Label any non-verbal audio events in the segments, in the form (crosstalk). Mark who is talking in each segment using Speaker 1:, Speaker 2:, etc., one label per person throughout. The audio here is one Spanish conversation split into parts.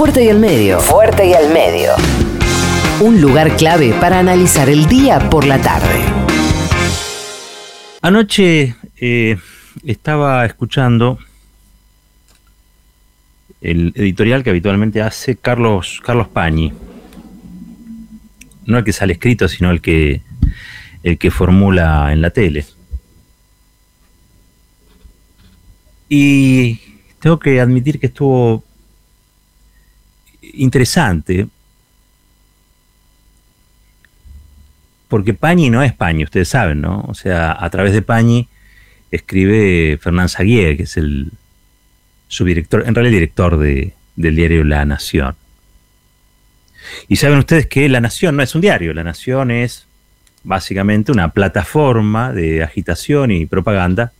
Speaker 1: Fuerte y al medio. Fuerte y al medio. Un lugar clave para analizar el día por la tarde.
Speaker 2: Anoche eh, estaba escuchando el editorial que habitualmente hace Carlos, Carlos Pañi. No el que sale escrito, sino el que, el que formula en la tele. Y tengo que admitir que estuvo interesante, porque Pañi no es Pañi, ustedes saben, ¿no? O sea, a través de Pañi escribe Fernán Saguier, que es el subdirector, en realidad director de, del diario La Nación. Y saben ustedes que La Nación no es un diario, La Nación es básicamente una plataforma de agitación y propaganda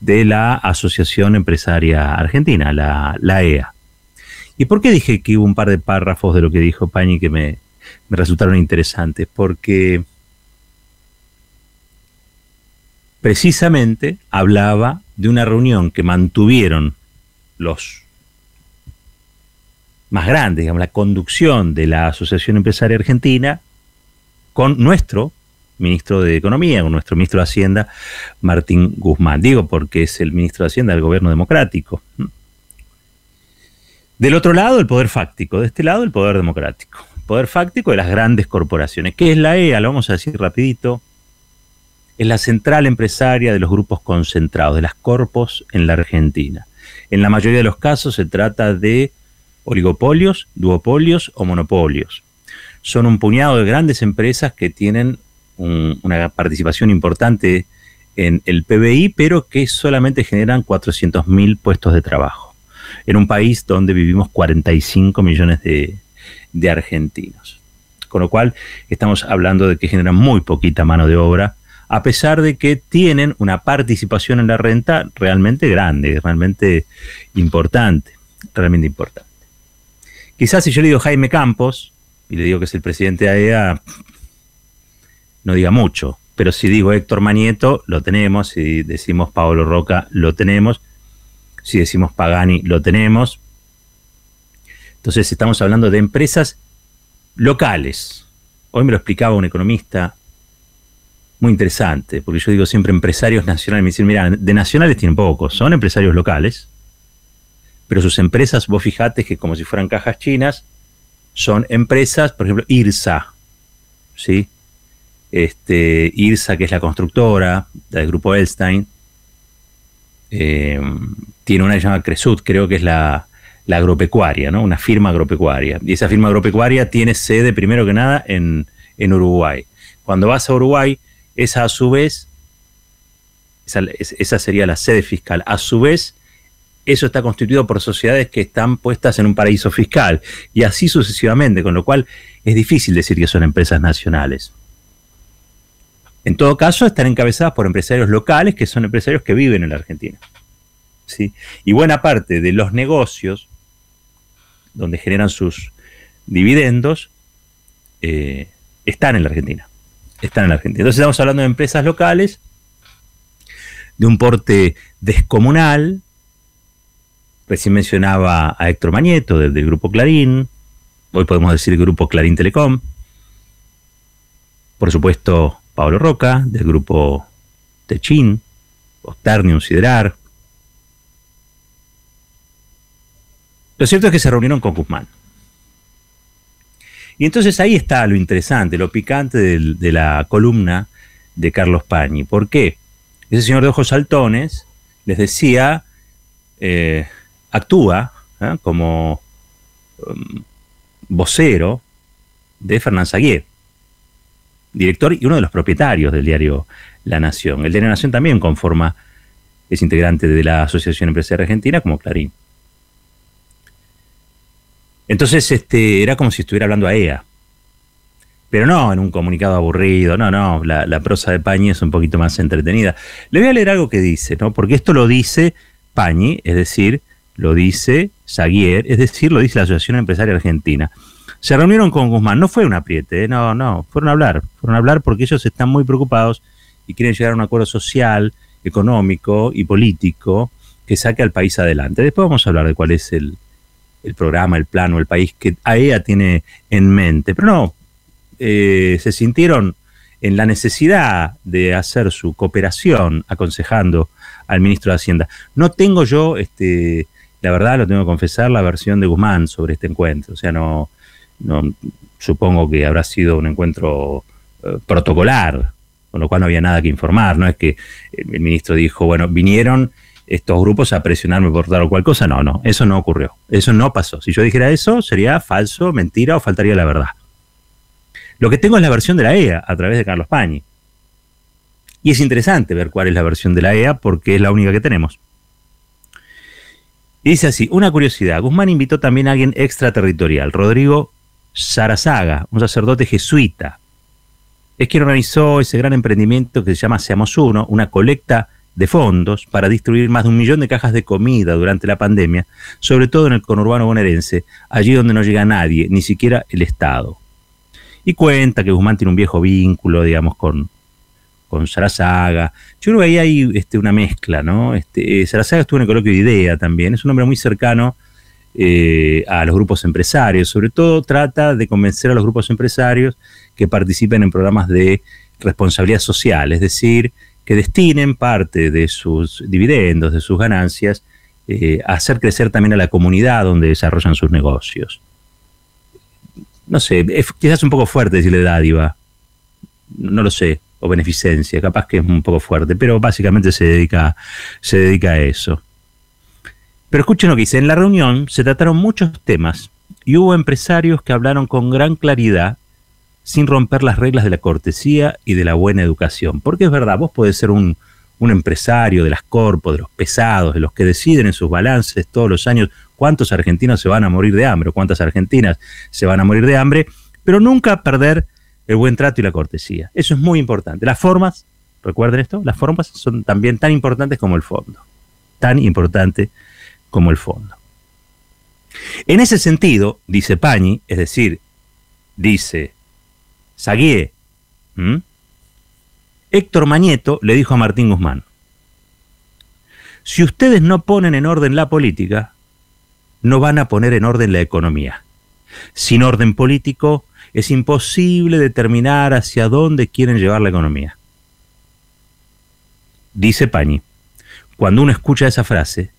Speaker 2: de la Asociación Empresaria Argentina, la, la EA. ¿Y por qué dije que hubo un par de párrafos de lo que dijo Pañi que me, resultaron interesantes? Porque precisamente hablaba de una reunión que mantuvieron los más grandes, digamos, la conducción de la Asociación Empresaria Argentina con nuestro ministro de Economía, con nuestro ministro de Hacienda, Martín Guzmán. Digo porque es el ministro de Hacienda del gobierno democrático. Del otro lado, el poder fáctico. De este lado, el poder democrático. El poder fáctico de las grandes corporaciones. ¿Qué es la EA? Lo vamos a decir rapidito. Es la central empresaria de los grupos concentrados, de las corpos en la Argentina. En la mayoría de los casos se trata de oligopolios, duopolios o monopolios. Son un puñado de grandes empresas que tienen una participación importante en el PBI, pero que solamente generan 400.000 puestos de trabajo, en un país donde vivimos 45 millones de, de argentinos. Con lo cual estamos hablando de que generan muy poquita mano de obra, a pesar de que tienen una participación en la renta realmente grande, realmente importante, realmente importante. Quizás si yo le digo Jaime Campos, y le digo que es el presidente de AEA, no diga mucho. Pero si digo Héctor Manieto, lo tenemos. Si decimos Pablo Roca, lo tenemos. Si decimos Pagani, lo tenemos. Entonces estamos hablando de empresas locales. Hoy me lo explicaba un economista muy interesante, porque yo digo siempre empresarios nacionales. Me dicen, mira, de nacionales tienen pocos, son empresarios locales, pero sus empresas, vos fijate que como si fueran cajas chinas, son empresas, por ejemplo, IRSA, ¿sí? Este, IRSA, que es la constructora del grupo Elstein, eh, tiene una llamada Cresut, creo que es la, agropecuaria, ¿no? Una firma agropecuaria. Y esa firma agropecuaria tiene sede, primero que nada, en, Uruguay. Cuando vas a Uruguay, esa a su vez, esa sería la sede fiscal. A su vez, eso está constituido por sociedades que están puestas en un paraíso fiscal y así sucesivamente, con lo cual es difícil decir que son empresas nacionales. En todo caso, están encabezadas por empresarios locales, que son empresarios que viven en la Argentina. ¿sí? Y buena parte de los negocios donde generan sus dividendos eh, están en la Argentina. Están en la Argentina. Entonces estamos hablando de empresas locales, de un porte descomunal. Recién mencionaba a Héctor Mañeto del, del Grupo Clarín. Hoy podemos decir Grupo Clarín Telecom. Por supuesto, Pablo Roca, del grupo Techin, Osternium Siderar. Lo cierto es que se reunieron con Guzmán. Y entonces ahí está lo interesante, lo picante de, la columna de Carlos Pañi. ¿Por qué? Ese señor de ojos saltones les decía, eh, actúa ¿eh? como um, vocero de Fernán Saguier director y uno de los propietarios del diario La Nación. El diario La Nación también conforma, es integrante de la Asociación Empresaria Argentina como Clarín. Entonces este, era como si estuviera hablando a EA. Pero no en un comunicado aburrido, no, no, la, prosa de Pañi es un poquito más entretenida. Le voy a leer algo que dice, ¿no? Porque esto lo dice Pañi, es decir, lo dice Saguier, es decir, lo dice la Asociación Empresaria Argentina. Se reunieron con Guzmán, no fue un apriete, ¿eh? no, no, fueron a hablar, fueron a hablar porque ellos están muy preocupados y quieren llegar a un acuerdo social, económico y político que saque al país adelante. Después vamos a hablar de cuál es el, el programa, el plan o el país que AEA tiene en mente. Pero no, eh, se sintieron en la necesidad de hacer su cooperación aconsejando al ministro de Hacienda. No tengo yo, este, la verdad lo tengo que confesar, la versión de Guzmán sobre este encuentro. O sea, no, no supongo que habrá sido un encuentro eh, protocolar, con lo cual no había nada que informar. No es que el ministro dijo, bueno, vinieron estos grupos a presionarme por tal o cual cosa. No, no, eso no ocurrió. Eso no pasó. Si yo dijera eso, sería falso, mentira o faltaría la verdad. Lo que tengo es la versión de la EA a través de Carlos Pañi. Y es interesante ver cuál es la versión de la EA porque es la única que tenemos. Y dice así, una curiosidad, Guzmán invitó también a alguien extraterritorial, Rodrigo Sarazaga, un sacerdote jesuita. Es quien organizó ese gran emprendimiento que se llama Seamos Uno, una colecta de fondos para distribuir más de un millón de cajas de comida durante la pandemia, sobre todo en el conurbano bonaerense, allí donde no llega nadie, ni siquiera el Estado. Y cuenta que Guzmán tiene un viejo vínculo, digamos, con, con Sarazaga. Yo creo que ahí hay este, una mezcla, ¿no? Este, eh, Sarazaga estuvo en el coloquio de IDEA también, es un hombre muy cercano eh, a los grupos empresarios, sobre todo trata de convencer a los grupos empresarios que participen en programas de responsabilidad social, es decir, que destinen parte de sus dividendos, de sus ganancias, eh, a hacer crecer también a la comunidad donde desarrollan sus negocios. No sé, es quizás un poco fuerte decirle dádiva, no lo sé, o beneficencia, capaz que es un poco fuerte, pero básicamente se dedica, se dedica a eso. Pero escuchen lo que dice, en la reunión se trataron muchos temas y hubo empresarios que hablaron con gran claridad sin romper las reglas de la cortesía y de la buena educación. Porque es verdad, vos podés ser un, empresario de las corpos, de los pesados, de los que deciden en sus balances todos los años cuántos argentinos se van a morir de hambre o cuántas argentinas se van a morir de hambre, pero nunca perder el buen trato y la cortesía. Eso es muy importante. Las formas, recuerden esto, las formas son también tan importantes como el fondo. Tan importante como el fondo. En ese sentido, dice Pañi, es decir, dice Saguier, Héctor Mañeto le dijo a Martín Guzmán, si ustedes no ponen en orden la política, no van a poner en orden la economía. Sin orden político es imposible determinar hacia dónde quieren llevar la economía. Dice Pañi, cuando uno escucha esa frase,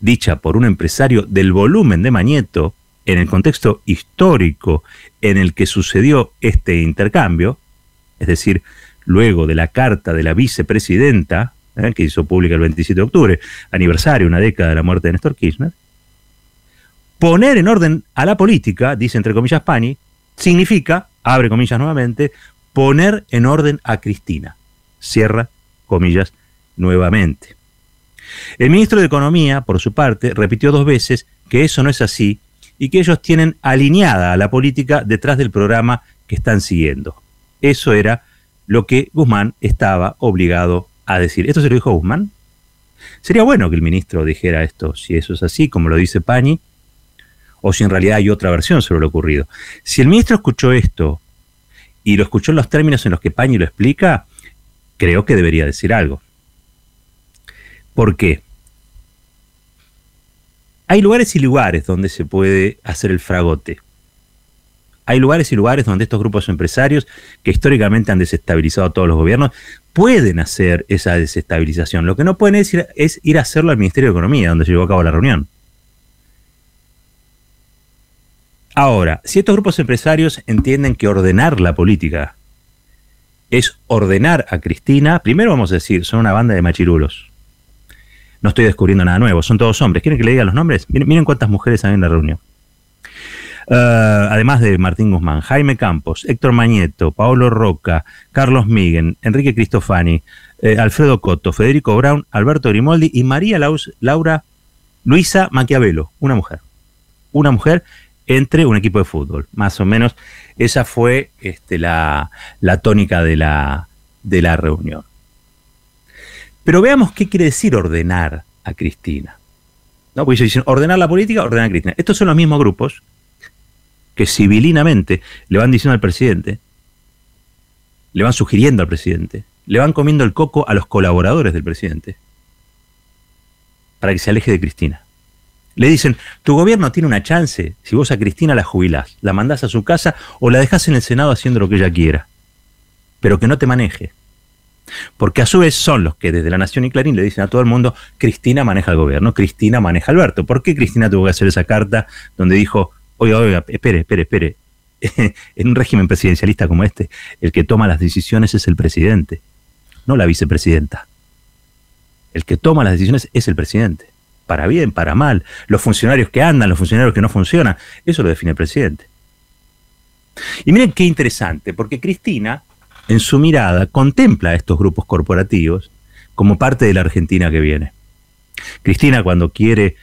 Speaker 2: dicha por un empresario del volumen de Mañeto, en el contexto histórico en el que sucedió este intercambio, es decir, luego de la carta de la vicepresidenta, ¿eh? que hizo pública el 27 de octubre, aniversario, una década de la muerte de Néstor Kirchner, poner en orden a la política, dice entre comillas Pani, significa, abre comillas nuevamente, poner en orden a Cristina. Cierra comillas nuevamente. El ministro de Economía, por su parte, repitió dos veces que eso no es así y que ellos tienen alineada a la política detrás del programa que están siguiendo. Eso era lo que Guzmán estaba obligado a decir. ¿Esto se lo dijo Guzmán? Sería bueno que el ministro dijera esto, si eso es así, como lo dice Pañi, o si en realidad hay otra versión sobre lo ocurrido. Si el ministro escuchó esto y lo escuchó en los términos en los que Pañi lo explica, creo que debería decir algo. ¿Por qué? Hay lugares y lugares donde se puede hacer el fragote. Hay lugares y lugares donde estos grupos empresarios, que históricamente han desestabilizado a todos los gobiernos, pueden hacer esa desestabilización. Lo que no pueden es es ir a hacerlo al Ministerio de Economía, donde se llevó a cabo la reunión. Ahora, si estos grupos empresarios entienden que ordenar la política es ordenar a Cristina, primero vamos a decir, son una banda de machirulos. No estoy descubriendo nada nuevo, son todos hombres. ¿Quieren que le diga los nombres? Miren, cuántas mujeres hay en la reunión. Ah, además de Martín Guzmán, Jaime Campos, Héctor Mañeto, Paolo Roca, Carlos Miguel, Enrique Cristofani, eh, Alfredo Cotto, Federico Brown, Alberto Grimoldi y María Laura Luisa Maquiavelo, una mujer. Una mujer entre un equipo de fútbol. Más o menos esa fue este, la, tónica de la reunión. Pero veamos qué quiere decir ordenar a Cristina. ¿No? Porque dicen ordenar la política, ordenar a Cristina. Estos son los mismos grupos que civilinamente le van diciendo al presidente, le van sugiriendo al presidente, le van comiendo el coco a los colaboradores del presidente para que se aleje de Cristina. Le dicen, tu gobierno tiene una chance si vos a Cristina la jubilás, la mandás a su casa o la dejás en el Senado haciendo lo que ella quiera, pero que no te maneje. Porque a su vez son los que desde La Nación y Clarín le dicen a todo el mundo, Cristina maneja el gobierno, Cristina maneja Alberto. ¿Por qué Cristina tuvo que hacer esa carta donde dijo, oiga, oiga, espere, espere, espere, (laughs) en un régimen presidencialista como este, el que toma las decisiones es el presidente, no la vicepresidenta. El que toma las decisiones es el presidente. Para bien, para mal. Los funcionarios que andan, los funcionarios que no funcionan, eso lo define el presidente. Y miren qué interesante, porque Cristina, en su mirada, contempla a estos grupos corporativos como parte de la Argentina que viene. Cristina, cuando quiere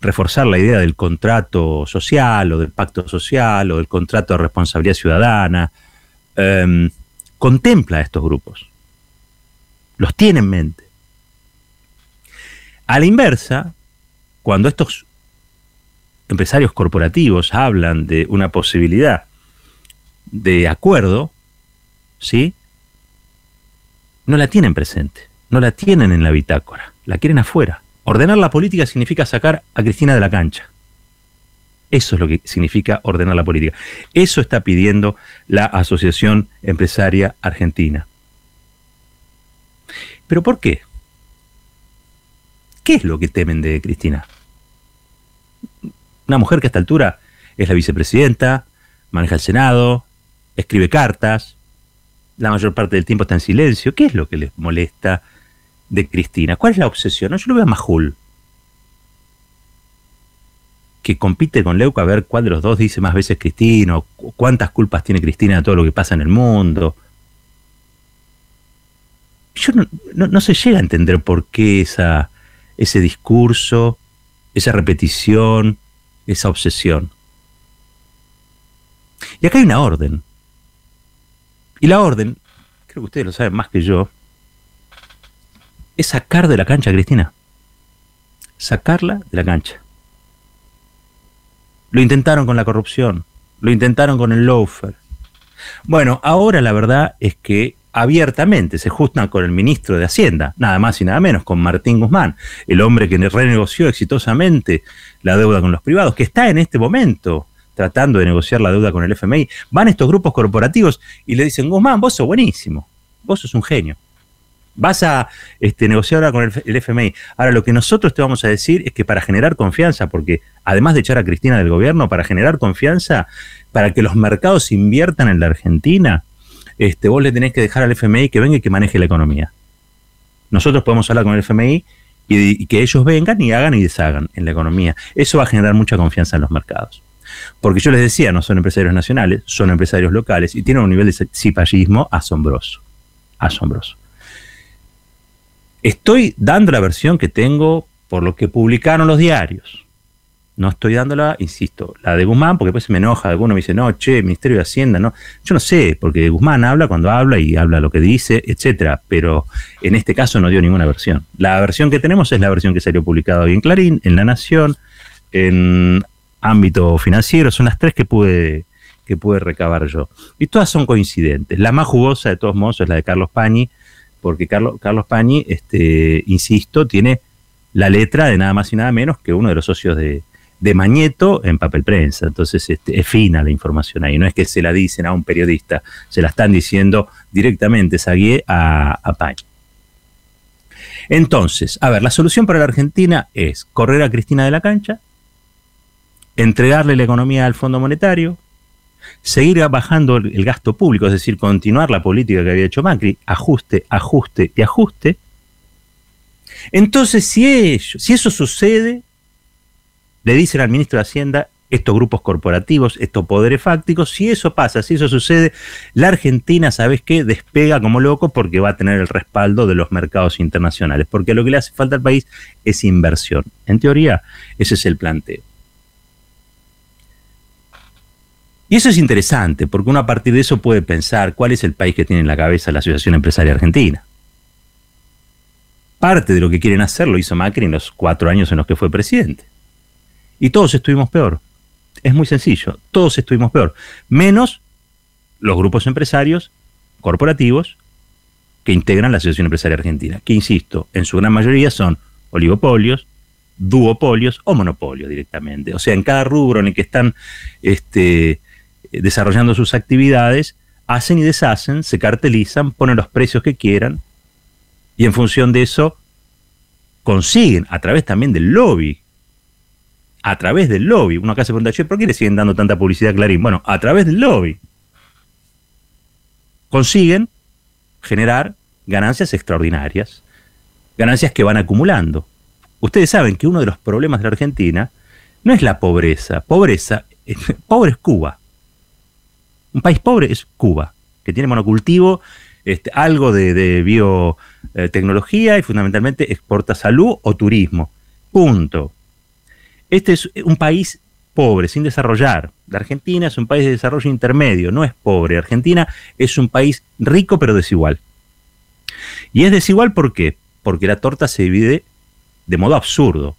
Speaker 2: reforzar la idea del contrato social o del pacto social o del contrato de responsabilidad ciudadana, em, contempla a estos grupos. Los tiene en mente. A la inversa, cuando estos empresarios corporativos hablan de una posibilidad de acuerdo, ¿sí? No la tienen presente, no la tienen en la bitácora, la quieren afuera. Ordenar la política significa sacar a Cristina de la cancha. Eso es lo que significa ordenar la política. Eso está pidiendo la Asociación Empresaria Argentina. ¿Pero por qué? ¿Qué es lo que temen de Cristina? Una mujer que a esta altura es la vicepresidenta, maneja el Senado, escribe cartas, la mayor parte del tiempo está en silencio. ¿Qué es lo que les molesta de Cristina? ¿Cuál es la obsesión? yo lo veo a Majul, que compite con Leuco a ver cuál de los dos dice más veces Cristina, cuántas culpas tiene Cristina de todo lo que pasa en el mundo. Yo no, no se llega a entender por qué esa ese discurso, esa repetición, esa obsesión. Y acá hay una orden. Y la orden, creo que ustedes lo saben más que yo, es sacar de la cancha a Cristina. Sacarla de la cancha. Lo intentaron con la corrupción, lo intentaron con el loafer. Bueno, ahora la verdad es que abiertamente, se justan con el ministro de Hacienda, nada más y nada menos, con Martín Guzmán, el hombre que renegoció exitosamente la deuda con los privados, que está en este momento tratando de negociar la deuda con el FMI. Van estos grupos corporativos y le dicen, Guzmán, vos sos buenísimo, vos sos un genio. Vas a este, negociar ahora con el, FMI. Ahora, lo que nosotros te vamos a decir es que para generar confianza, porque además de echar a Cristina del gobierno, para generar confianza, para que los mercados inviertan en la Argentina, este, vos le tenés que dejar al FMI que venga y que maneje la economía. Nosotros podemos hablar con el FMI y, que ellos vengan y hagan y deshagan en la economía. Eso va a generar mucha confianza en los mercados. Porque yo les decía, no son empresarios nacionales, son empresarios locales y tienen un nivel de cipallismo asombroso. Asombroso. Estoy dando la versión que tengo por lo que publicaron los diarios. No estoy dándola, insisto, la de Guzmán, porque después se me enoja, alguno me dice, no, che, Ministerio de Hacienda, no. Yo no sé, porque Guzmán habla cuando habla y habla lo que dice, etcétera, pero en este caso no dio ninguna versión. La versión que tenemos es la versión que salió publicada hoy en Clarín, en La Nación, en ámbito financiero, son las tres que pude, que pude recabar yo. Y todas son coincidentes. La más jugosa de todos modos es la de Carlos Pañi, porque Carlos, Carlos Pañi, este, insisto, tiene la letra de nada más y nada menos que uno de los socios de, de Mañeto en papel prensa. Entonces este, es fina la información ahí. No es que se la dicen a un periodista, se la están diciendo directamente Saguié a, a Entonces, a ver, la solución para la Argentina es correr a Cristina de la cancha, entregarle la economía al Fondo Monetario, seguir bajando el gasto público, es decir, continuar la política que había hecho Macri, ajuste, ajuste y ajuste. Entonces, si, eso sucede, le dicen al ministro de Hacienda estos grupos corporativos, estos poderes fácticos, si eso pasa, si eso sucede, la Argentina, ¿sabes qué? Despega como loco porque va a tener el respaldo de los mercados internacionales, porque lo que le hace falta al país es inversión. En teoría, ese es el planteo. Y eso es interesante, porque uno a partir de eso puede pensar cuál es el país que tiene en la cabeza la Asociación Empresaria Argentina. Parte de lo que quieren hacer lo hizo Macri en los cuatro años en los que fue presidente y todos estuvimos peor. Es muy sencillo, todos estuvimos peor, menos los grupos empresarios corporativos que integran la Asociación Empresaria Argentina, que insisto, en su gran mayoría son oligopolios, duopolios o monopolios directamente. O sea, en cada rubro en el que están este, desarrollando sus actividades, hacen y deshacen, se cartelizan, ponen los precios que quieran y en función de eso consiguen, a través también del lobby, a través del lobby, uno acá se pregunta, ¿por qué le siguen dando tanta publicidad a Clarín? Bueno, a través del lobby consiguen generar ganancias extraordinarias, ganancias que van acumulando. Ustedes saben que uno de los problemas de la Argentina no es la pobreza, pobreza, (laughs) pobre es Cuba. Un país pobre es Cuba, que tiene monocultivo, este, algo de, biotecnología y fundamentalmente exporta salud o turismo. Punto. Este es un país pobre, sin desarrollar. La Argentina es un país de desarrollo intermedio, no es pobre. Argentina es un país rico pero desigual. Y es desigual ¿por qué? Porque la torta se divide de modo absurdo.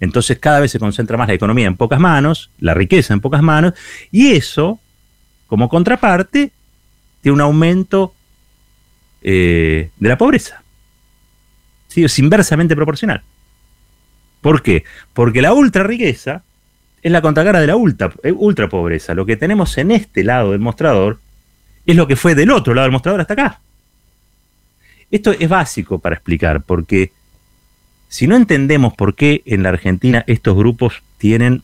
Speaker 2: Entonces cada vez se concentra más la economía en pocas manos, la riqueza en pocas manos, y eso, como contraparte, tiene un aumento eh, de la pobreza. ¿Sí? Es inversamente proporcional. ¿Por qué? Porque la ultra riqueza es la contracara de la ultra, eh, ultra pobreza. Lo que tenemos en este lado del mostrador es lo que fue del otro lado del mostrador hasta acá. Esto es básico para explicar, porque si no entendemos por qué en la Argentina estos grupos tienen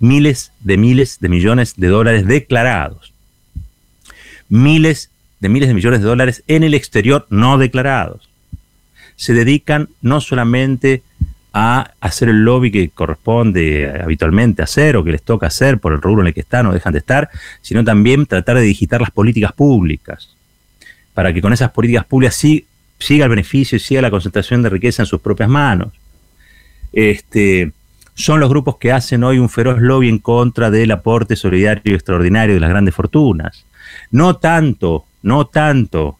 Speaker 2: miles de miles de millones de dólares declarados, miles de miles de millones de dólares en el exterior no declarados. Se dedican no solamente a hacer el lobby que corresponde habitualmente hacer o que les toca hacer por el rubro en el que están o dejan de estar, sino también tratar de digitar las políticas públicas, para que con esas políticas públicas siga el beneficio y siga la concentración de riqueza en sus propias manos. Este, son los grupos que hacen hoy un feroz lobby en contra del aporte solidario extraordinario de las grandes fortunas. No tanto no tanto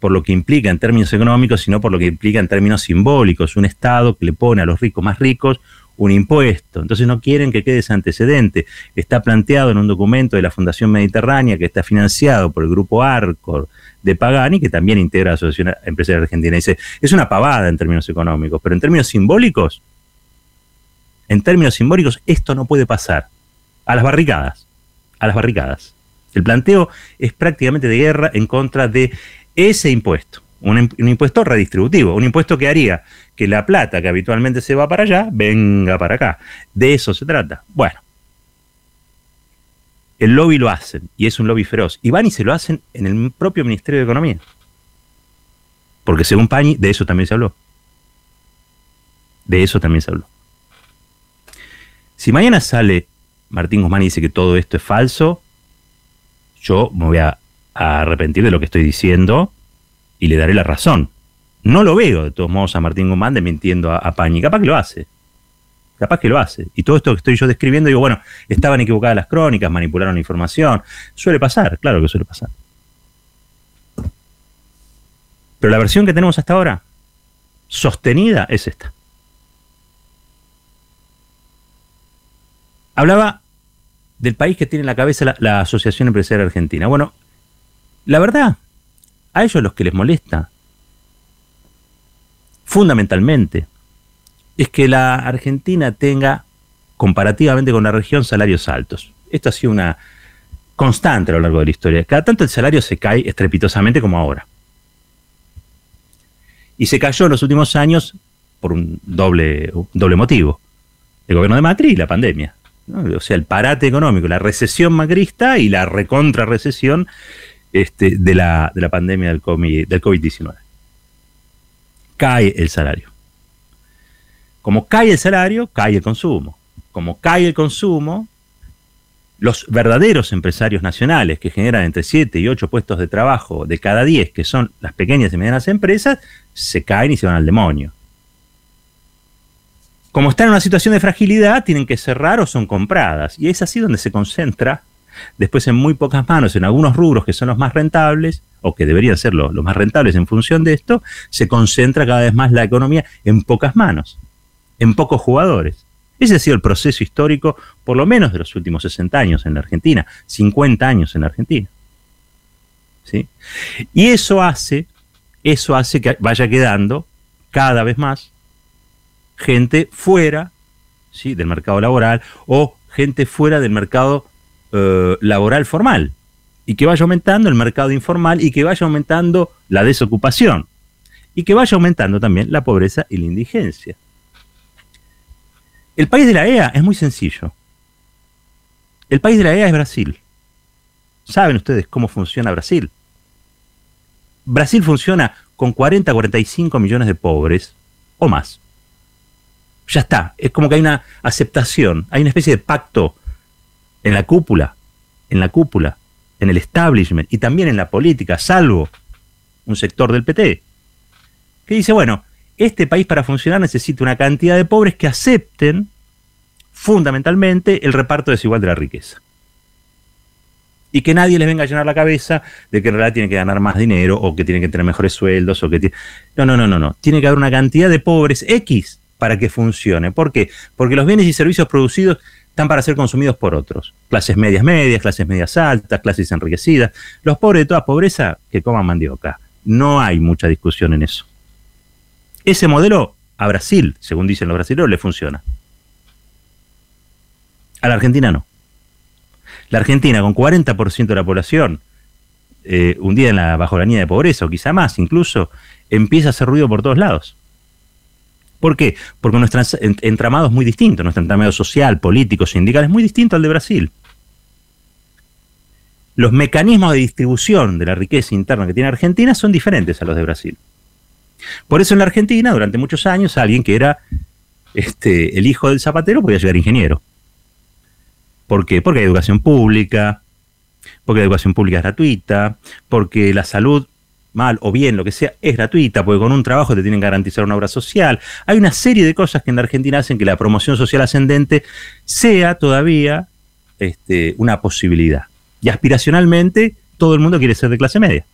Speaker 2: por lo que implica en términos económicos, sino por lo que implica en términos simbólicos, un Estado que le pone a los ricos más ricos un impuesto. Entonces no quieren que quede ese antecedente. Está planteado en un documento de la Fundación Mediterránea que está financiado por el grupo Arcor de Pagani, que también integra la Asociación Empresarial Argentina. Dice, es una pavada en términos económicos, pero en términos simbólicos, en términos simbólicos, esto no puede pasar. A las barricadas, a las barricadas. El planteo es prácticamente de guerra en contra de ese impuesto, un, impuesto redistributivo, un impuesto que haría que la plata que habitualmente se va para allá venga para acá. De eso se trata. Bueno, el lobby lo hacen y es un lobby feroz. Y van y se lo hacen en el propio Ministerio de Economía. Porque según Pañi, de eso también se habló. De eso también se habló. Si mañana sale Martín Guzmán y dice que todo esto es falso, yo me voy a, arrepentir de lo que estoy diciendo y le daré la razón. No lo veo, de todos modos, a Martín Guzmán mintiendo a, a Pañi. Capaz que lo hace. Capaz que lo hace. Y todo esto que estoy yo describiendo, digo, bueno, estaban equivocadas las crónicas, manipularon la información. Suele pasar, claro que suele pasar. Pero la versión que tenemos hasta ahora, sostenida, es esta. Hablaba del país que tiene en la cabeza la, Asociación Empresarial Argentina. Bueno, la verdad, a ellos los que les molesta, fundamentalmente, es que la Argentina tenga, comparativamente con la región, salarios altos. Esto ha sido una constante a lo largo de la historia. Cada tanto el salario se cae estrepitosamente como ahora. Y se cayó en los últimos años por un doble, un doble motivo. El gobierno de Macri y la pandemia. O sea, el parate económico, la recesión macrista y la recontra recesión este, de, la, de, la, pandemia del COVID-19. cae el salario. Como cae el salario, cae el consumo. Como cae el consumo, los verdaderos empresarios nacionales que generan entre 7 y 8 puestos de trabajo de cada 10, que son las pequeñas y medianas empresas, se caen y se van al demonio como están en una situación de fragilidad, tienen que cerrar o son compradas. Y es así donde se concentra, después en muy pocas manos, en algunos rubros que son los más rentables, o que deberían ser los, más rentables en función de esto, se concentra cada vez más la economía en pocas manos, en pocos jugadores. Ese ha sido el proceso histórico, por lo menos de los últimos 60 años en la Argentina, 50 años en la Argentina. ¿Sí? Y eso hace, eso hace que vaya quedando cada vez más gente fuera ¿sí? del mercado laboral o gente fuera del mercado eh, laboral formal y que vaya aumentando el mercado informal y que vaya aumentando la desocupación y que vaya aumentando también la pobreza y la indigencia. El país de la EA es muy sencillo. El país de la EA es Brasil. ¿Saben ustedes cómo funciona Brasil? Brasil funciona con 40, 45 millones de pobres o más. Ya está, es como que hay una aceptación, hay una especie de pacto en la cúpula, en la cúpula, en el establishment y también en la política, salvo un sector del PT, que dice, bueno, este país para funcionar necesita una cantidad de pobres que acepten fundamentalmente el reparto desigual de la riqueza. Y que nadie les venga a llenar la cabeza de que en realidad tienen que ganar más dinero o que tienen que tener mejores sueldos o que No, no, no, no, no. Tiene que haber una cantidad de pobres X para que funcione. ¿Por qué? Porque los bienes y servicios producidos están para ser consumidos por otros. Clases medias medias, clases medias altas, clases enriquecidas. Los pobres de toda pobreza que coman mandioca. No hay mucha discusión en eso. Ese modelo a Brasil, según dicen los brasileños, le funciona. A la Argentina no. La Argentina, con 40% de la población eh, hundida en la, bajo la línea de pobreza, o quizá más incluso, empieza a hacer ruido por todos lados. ¿Por qué? Porque nuestro entramado es muy distinto, nuestro entramado social, político, sindical es muy distinto al de Brasil. Los mecanismos de distribución de la riqueza interna que tiene Argentina son diferentes a los de Brasil. Por eso en la Argentina, durante muchos años, alguien que era este, el hijo del zapatero podía llegar ingeniero. ¿Por qué? Porque hay educación pública, porque la educación pública es gratuita, porque la salud, mal o bien, lo que sea, es gratuita, porque con un trabajo te tienen que garantizar una obra social. Hay una serie de cosas que en la Argentina hacen que la promoción social ascendente sea todavía este, una posibilidad. Y aspiracionalmente, todo el mundo quiere ser de clase media.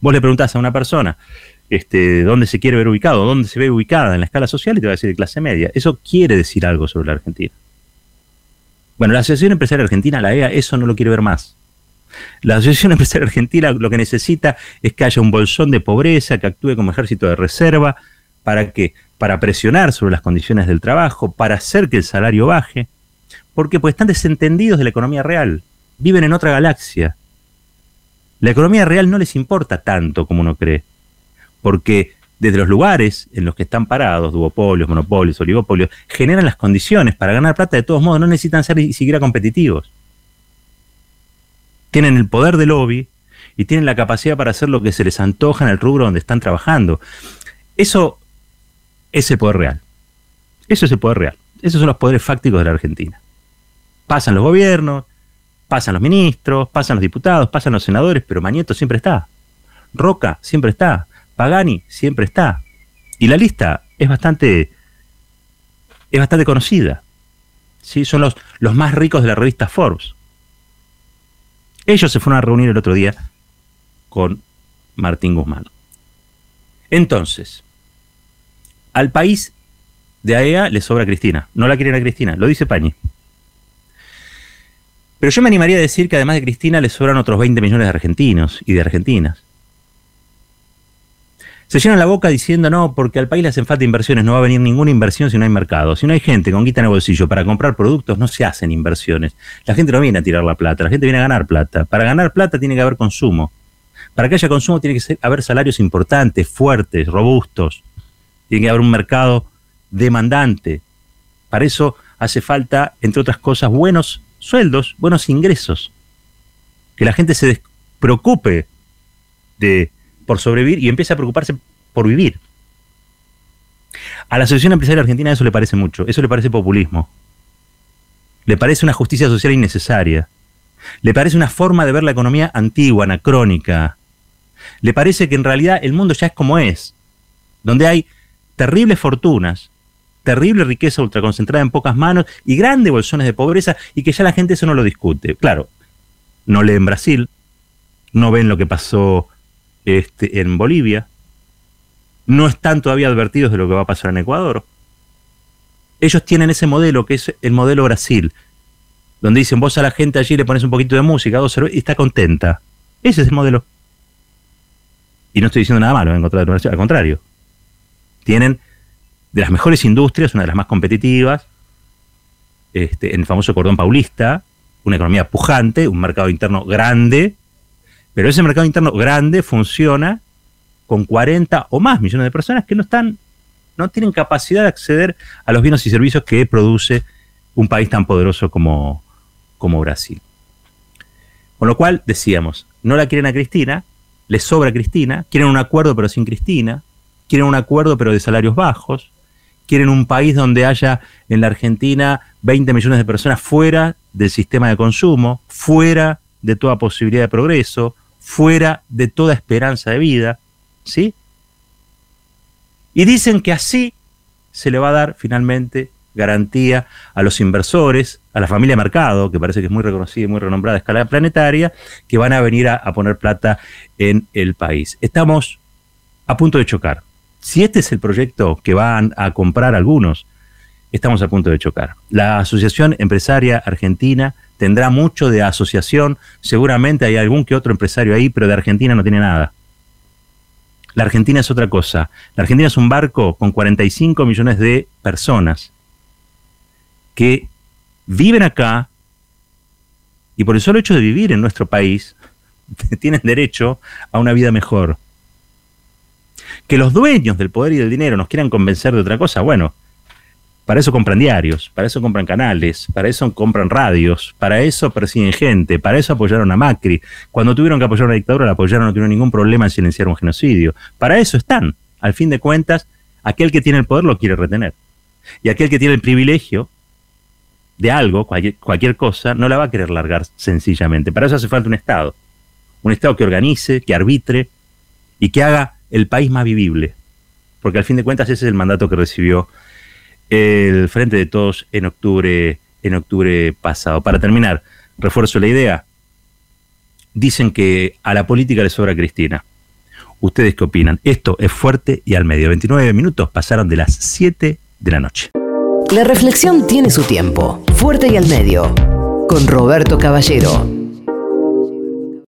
Speaker 2: Vos le preguntás a una persona, este, dónde se quiere ver ubicado, dónde se ve ubicada en la escala social y te va a decir de clase media. Eso quiere decir algo sobre la Argentina. Bueno, la Asociación Empresaria Argentina, la EA, eso no lo quiere ver más. La Asociación Empresaria Argentina lo que necesita es que haya un bolsón de pobreza, que actúe como ejército de reserva, ¿para qué? Para presionar sobre las condiciones del trabajo, para hacer que el salario baje, porque pues están desentendidos de la economía real, viven en otra galaxia. La economía real no les importa tanto como uno cree, porque desde los lugares en los que están parados, duopolios, monopolios, oligopolios, generan las condiciones para ganar plata de todos modos, no necesitan ser ni siquiera competitivos. Tienen el poder del lobby y tienen la capacidad para hacer lo que se les antoja en el rubro donde están trabajando. Eso es el poder real. Eso es el poder real. Esos son los poderes fácticos de la Argentina. Pasan los gobiernos, pasan los ministros, pasan los diputados, pasan los senadores, pero Mañeto siempre está. Roca siempre está. Pagani siempre está. Y la lista es bastante, es bastante conocida. ¿sí? Son los, los más ricos de la revista Forbes. Ellos se fueron a reunir el otro día con Martín Guzmán. Entonces, al país de AEA le sobra Cristina. No la quieren a Cristina, lo dice Pañi. Pero yo me animaría a decir que además de Cristina le sobran otros 20 millones de argentinos y de argentinas se llenan la boca diciendo no, porque al país le hacen falta inversiones, no va a venir ninguna inversión si no hay mercado. Si no hay gente con guita en el bolsillo para comprar productos, no se hacen inversiones. La gente no viene a tirar la plata, la gente viene a ganar plata. Para ganar plata tiene que haber consumo. Para que haya consumo tiene que haber salarios importantes, fuertes, robustos. Tiene que haber un mercado demandante. Para eso hace falta, entre otras cosas, buenos sueldos, buenos ingresos. Que la gente se preocupe de por sobrevivir y empieza a preocuparse por vivir. A la Asociación Empresaria Argentina eso le parece mucho, eso le parece populismo. Le parece una justicia social innecesaria. Le parece una forma de ver la economía antigua, anacrónica. Le parece que en realidad el mundo ya es como es, donde hay terribles fortunas, terrible riqueza ultraconcentrada en pocas manos y grandes bolsones de pobreza y que ya la gente eso no lo discute. Claro, no leen Brasil, no ven lo que pasó este, en Bolivia, no están todavía advertidos de lo que va a pasar en Ecuador. Ellos tienen ese modelo que es el modelo Brasil, donde dicen vos a la gente allí le pones un poquito de música, dos y está contenta. Ese es el modelo. Y no estoy diciendo nada malo en contra de al contrario. Tienen de las mejores industrias, una de las más competitivas, este, en el famoso cordón paulista, una economía pujante, un mercado interno grande, pero ese mercado interno grande funciona con 40 o más millones de personas que no están, no tienen capacidad de acceder a los bienes y servicios que produce un país tan poderoso como, como Brasil. Con lo cual, decíamos, no la quieren a Cristina, les sobra Cristina, quieren un acuerdo pero sin Cristina, quieren un acuerdo pero de salarios bajos, quieren un país donde haya en la Argentina 20 millones de personas fuera del sistema de consumo, fuera de toda posibilidad de progreso, fuera de toda esperanza de vida, ¿sí? Y dicen que así se le va a dar finalmente garantía a los inversores, a la familia Mercado, que parece que es muy reconocida y muy renombrada a escala planetaria, que van a venir a, poner plata en el país. Estamos a punto de chocar. Si este es el proyecto que van a comprar algunos, estamos a punto de chocar. La Asociación Empresaria Argentina tendrá mucho de asociación, seguramente hay algún que otro empresario ahí, pero de Argentina no tiene nada. La Argentina es otra cosa. La Argentina es un barco con 45 millones de personas que viven acá y por el solo hecho de vivir en nuestro país (laughs) tienen derecho a una vida mejor. Que los dueños del poder y del dinero nos quieran convencer de otra cosa, bueno, para eso compran diarios, para eso compran canales, para eso compran radios, para eso persiguen gente, para eso apoyaron a Macri. Cuando tuvieron que apoyar a una dictadura, la apoyaron, no tuvieron ningún problema en silenciar un genocidio. Para eso están. Al fin de cuentas, aquel que tiene el poder lo quiere retener. Y aquel que tiene el privilegio de algo, cualquier, cosa, no la va a querer largar sencillamente. Para eso hace falta un Estado. Un Estado que organice, que arbitre y que haga el país más vivible. Porque al fin de cuentas ese es el mandato que recibió el Frente de Todos en octubre, en octubre pasado. Para terminar, refuerzo la idea. Dicen que a la política le sobra Cristina. ¿Ustedes qué opinan? Esto es fuerte y al medio. 29 minutos pasaron de las 7 de la noche.
Speaker 1: La reflexión tiene su tiempo. Fuerte y al medio. Con Roberto Caballero.